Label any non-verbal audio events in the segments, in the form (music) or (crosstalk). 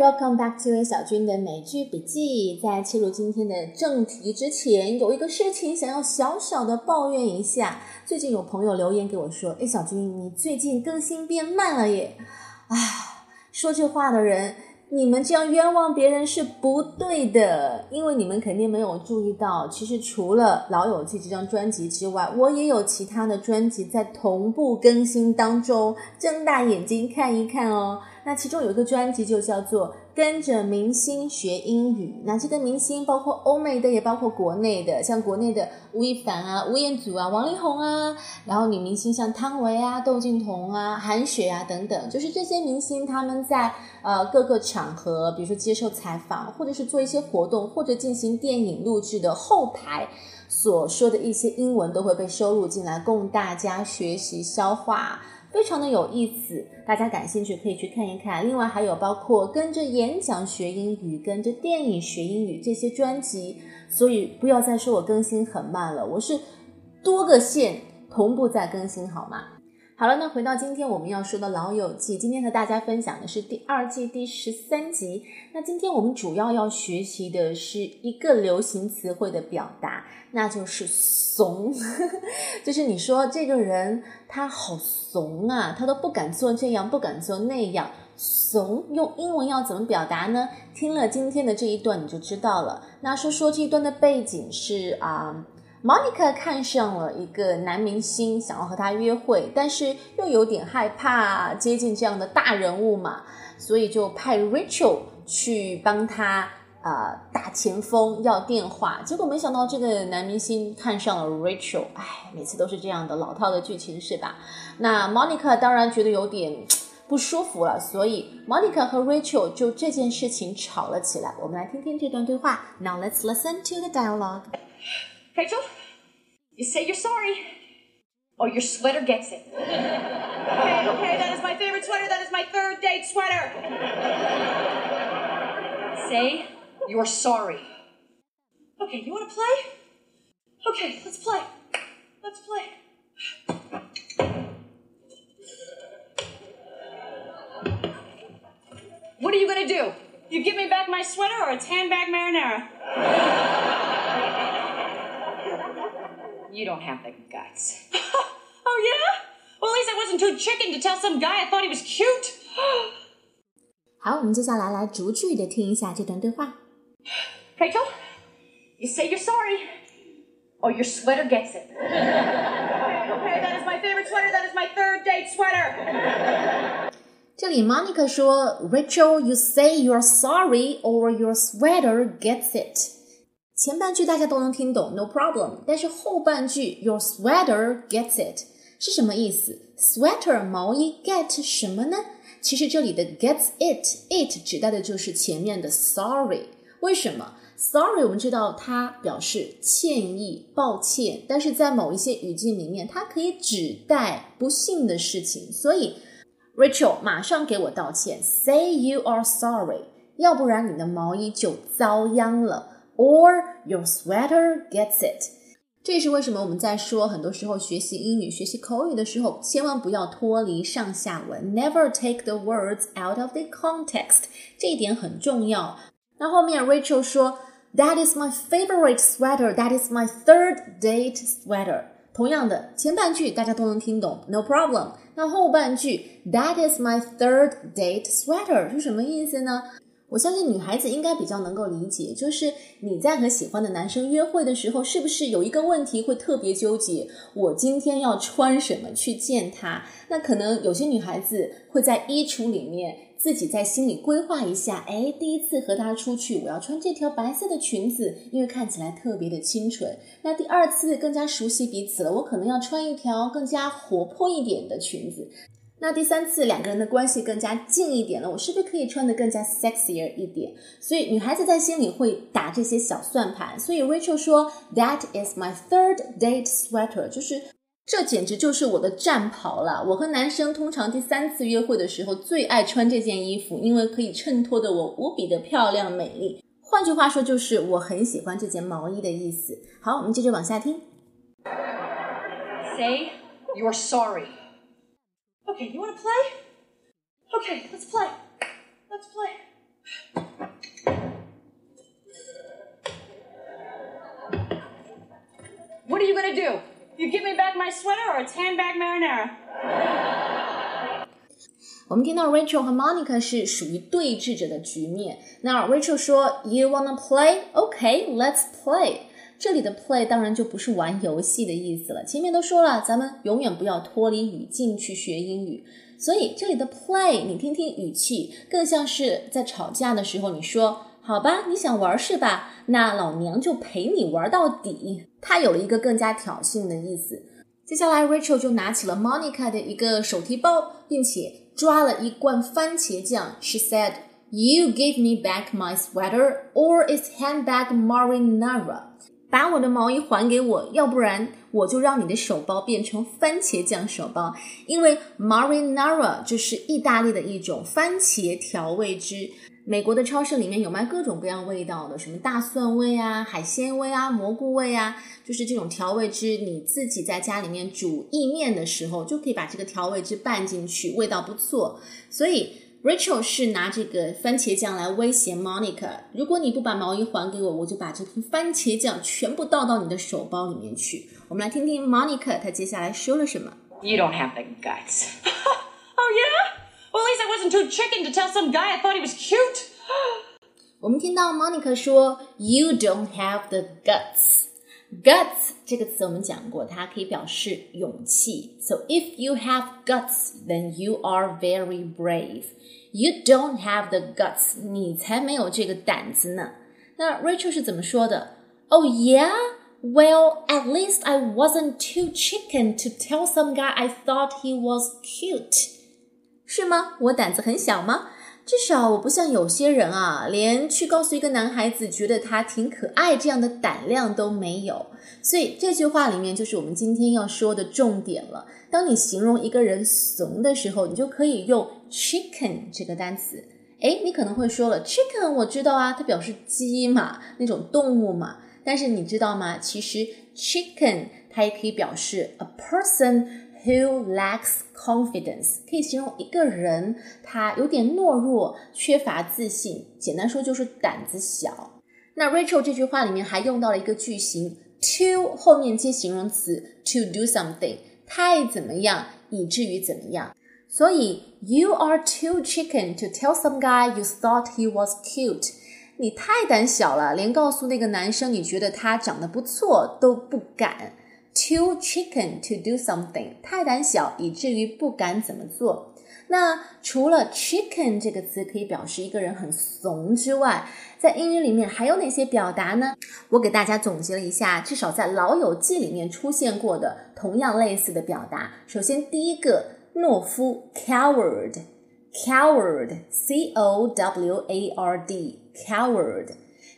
welcome back to A 小军的美剧笔记。在切入今天的正题之前，有一个事情想要小小的抱怨一下。最近有朋友留言给我说：“哎，小军，你最近更新变慢了耶！”啊，说这话的人。你们这样冤枉别人是不对的，因为你们肯定没有注意到，其实除了《老友记》这张专辑之外，我也有其他的专辑在同步更新当中，睁大眼睛看一看哦。那其中有一个专辑就叫做。跟着明星学英语，那这个明星包括欧美的，也包括国内的，像国内的吴亦凡啊、吴彦祖啊、王力宏啊，然后女明星像汤唯啊、窦靖童啊、韩雪啊等等，就是这些明星他们在呃各个场合，比如说接受采访，或者是做一些活动，或者进行电影录制的后台所说的一些英文，都会被收录进来，供大家学习消化。非常的有意思，大家感兴趣可以去看一看。另外还有包括跟着演讲学英语、跟着电影学英语这些专辑，所以不要再说我更新很慢了，我是多个线同步在更新，好吗？好了，那回到今天我们要说的《老友记》，今天和大家分享的是第二季第十三集。那今天我们主要要学习的是一个流行词汇的表达，那就是“怂”，(laughs) 就是你说这个人他好怂啊，他都不敢做这样，不敢做那样，怂用英文要怎么表达呢？听了今天的这一段你就知道了。那说说这一段的背景是啊。Monica 看上了一个男明星，想要和他约会，但是又有点害怕接近这样的大人物嘛，所以就派 Rachel 去帮他呃打前锋要电话。结果没想到这个男明星看上了 Rachel，哎，每次都是这样的老套的剧情是吧？那 Monica 当然觉得有点不舒服了，所以 Monica 和 Rachel 就这件事情吵了起来。我们来听听这段对话。Now let's listen to the dialogue. Rachel, you say you're sorry, or your sweater gets it. (laughs) okay, okay, that is my favorite sweater. That is my third date sweater. say you're sorry. Okay, you want to play? Okay, let's play. Let's play. What are you gonna do? You give me back my sweater or a tan bag marinara? (laughs) You don't have the guts. (laughs) oh, yeah? Well, at least I wasn't too chicken to tell some guy I thought he was cute. (gasps) 好，我们接下来来逐句的听一下这段对话。Rachel, you say you're sorry, or your sweater gets it. okay, okay, that is my favorite sweater. That is my third date sweater. (laughs) 这里 Monica 说，Rachel, you say you're sorry, or your sweater gets it. 前半句大家都能听懂，no problem。但是后半句，your sweater gets it 是什么意思？sweater 毛衣 get 什么呢？其实这里的 gets it，it 指代的就是前面的 sorry。为什么？sorry 我们知道它表示歉意、抱歉，但是在某一些语境里面，它可以指代不幸的事情。所以 Rachel 马上给我道歉，say you are sorry，要不然你的毛衣就遭殃了。or your sweater gets it。这也是为什么我们在说很多时候学习英语、学习口语的时候，千万不要脱离上下文，never take the words out of the context，这一点很重要。那后面 Rachel 说，That is my favorite sweater. That is my third date sweater. 同样的，前半句大家都能听懂，no problem。那后半句，That is my third date sweater 是什么意思呢？ 我相信女孩子应该比较能够理解，就是你在和喜欢的男生约会的时候，是不是有一个问题会特别纠结？我今天要穿什么去见他？那可能有些女孩子会在衣橱里面自己在心里规划一下，哎，第一次和他出去，我要穿这条白色的裙子，因为看起来特别的清纯。那第二次更加熟悉彼此了，我可能要穿一条更加活泼一点的裙子。那第三次两个人的关系更加近一点了，我是不是可以穿得更加 sexier 一点？所以女孩子在心里会打这些小算盘。所以 Rachel 说，That is my third date sweater，就是这简直就是我的战袍了。我和男生通常第三次约会的时候最爱穿这件衣服，因为可以衬托的我无比的漂亮美丽。换句话说，就是我很喜欢这件毛衣的意思。好，我们接着往下听。Say you're sorry. Okay, you want to play? Okay, let's play. Let's play. What are you gonna do? You give me back my sweater or a tan bag marinara? (laughs) 我们听到 Rachel 和 Monica 是属于对峙着的局面。那 Rachel 说：“You wanna play? Okay, let's play。” 这里的 play 当然就不是玩游戏的意思了。前面都说了，咱们永远不要脱离语境去学英语。所以这里的 play，你听听语气，更像是在吵架的时候，你说：“好吧，你想玩是吧？那老娘就陪你玩到底。”它有了一个更加挑衅的意思。接下来，Rachel 就拿起了 Monica 的一个手提包，并且抓了一罐番茄酱。She said, "You give me back my sweater, or it's handbag marinara." 把我的毛衣还给我，要不然我就让你的手包变成番茄酱手包。因为 marinara 就是意大利的一种番茄调味汁。美国的超市里面有卖各种各样味道的，什么大蒜味啊、海鲜味啊、蘑菇味啊，就是这种调味汁。你自己在家里面煮意面的时候，就可以把这个调味汁拌进去，味道不错。所以 Rachel 是拿这个番茄酱来威胁 Monica，如果你不把毛衣还给我，我就把这瓶番茄酱全部倒到你的手包里面去。我们来听听 Monica 她接下来说了什么。You don't have the guts. oh, yeah? Well, at least I wasn't too chicken to tell some guy I thought he was cute. 我们听到 Monica 说 "You don't have the guts." Guts 这个词我们讲过，它可以表示勇气。So if you have guts, then you are very brave. You don't have the guts，你才没有这个胆子呢。那 Rachel 是怎么说的？Oh yeah. Well, at least I wasn't too chicken to tell some guy I thought he was cute. 是吗？我胆子很小吗？ 至少我不像有些人啊，连去告诉一个男孩子觉得他挺可爱这样的胆量都没有。所以这句话里面就是我们今天要说的重点了。当你形容一个人怂的时候，你就可以用 chicken 这个单词。诶，你可能会说了，chicken 我知道啊，它表示鸡嘛，那种动物嘛。但是你知道吗？其实 chicken 它也可以表示 a person who lacks confidence，可以形容一个人他有点懦弱、缺乏自信。简单说就是胆子小。那 Rachel 这句话里面还用到了一个句型 to 后面接形容词 to do something，太怎么样以至于怎么样。所以 you are too chicken to tell some guy you thought he was cute。你太胆小了，连告诉那个男生你觉得他长得不错都不敢。Too chicken to do something，太胆小以至于不敢怎么做。那除了 chicken 这个词可以表示一个人很怂之外，在英语里面还有哪些表达呢？我给大家总结了一下，至少在《老友记》里面出现过的同样类似的表达。首先，第一个懦夫 coward，coward，c o w a r d，coward。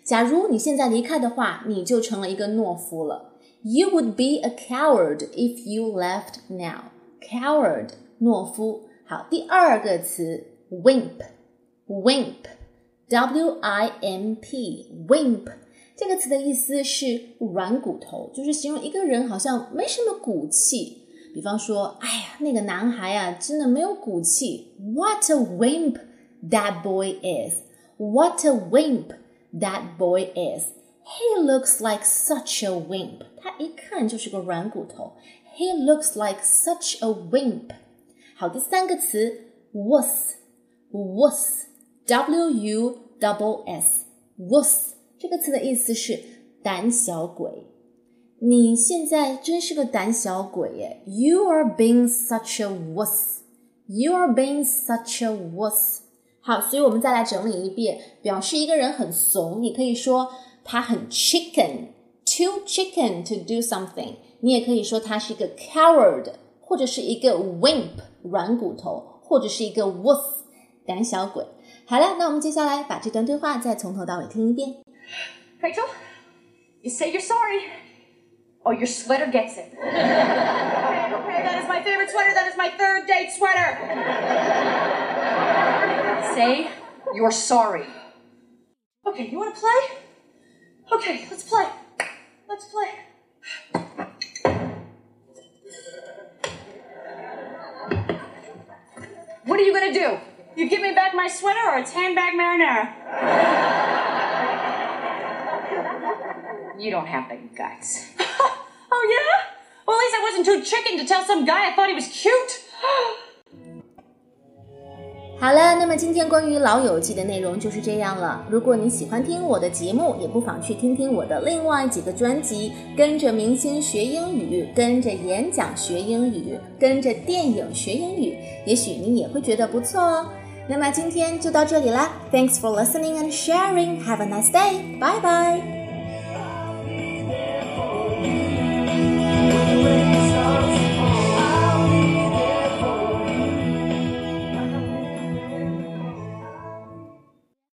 假如你现在离开的话，你就成了一个懦夫了。You would be a coward if you left now. Coward，懦夫。好，第二个词 wimp，wimp，w i m p，wimp 这个词的意思是软骨头，就是形容一个人好像没什么骨气。比方说，哎呀，那个男孩啊，真的没有骨气。What a wimp that boy is! What a wimp that boy is! He looks like such a wimp. 他一看就是个软骨头。He looks like such a wimp. 好，第三个词 wuss，wuss，w u double s，wuss 这个词的意思是胆小鬼。你现在真是个胆小鬼耶！You are being such a wuss. You are being such a wuss. 好，所以我们再来整理一遍，表示一个人很怂，你可以说 他很 chicken，too chicken to do something。你也可以说他是一个 coward，或者是一个 wimp，软骨头，或者是一个 wuss，胆小鬼。好了，那我们接下来把这段对话再从头到尾听一遍。 Rachel, you say you're sorry, or your sweater gets it. okay, (laughs) okay, that is my favorite sweater. That is my third date sweater. (laughs) say you're sorry. Okay, you want to play? Okay, let's play. Let's play. What are you gonna do? You give me back my sweater or a tan bag marinara? you don't have the guts. (laughs) oh yeah? Well, at least I wasn't too chicken to tell some guy I thought he was cute. (gasps) (laughs) 好了，那么今天关于《老友记》的内容就是这样了。如果你喜欢听我的节目，也不妨去听听我的另外几个专辑：跟着明星学英语，跟着演讲学英语，跟着电影学英语。也许你也会觉得不错哦。那么今天就到这里啦。Thanks for listening and sharing. Have a nice day. Bye bye.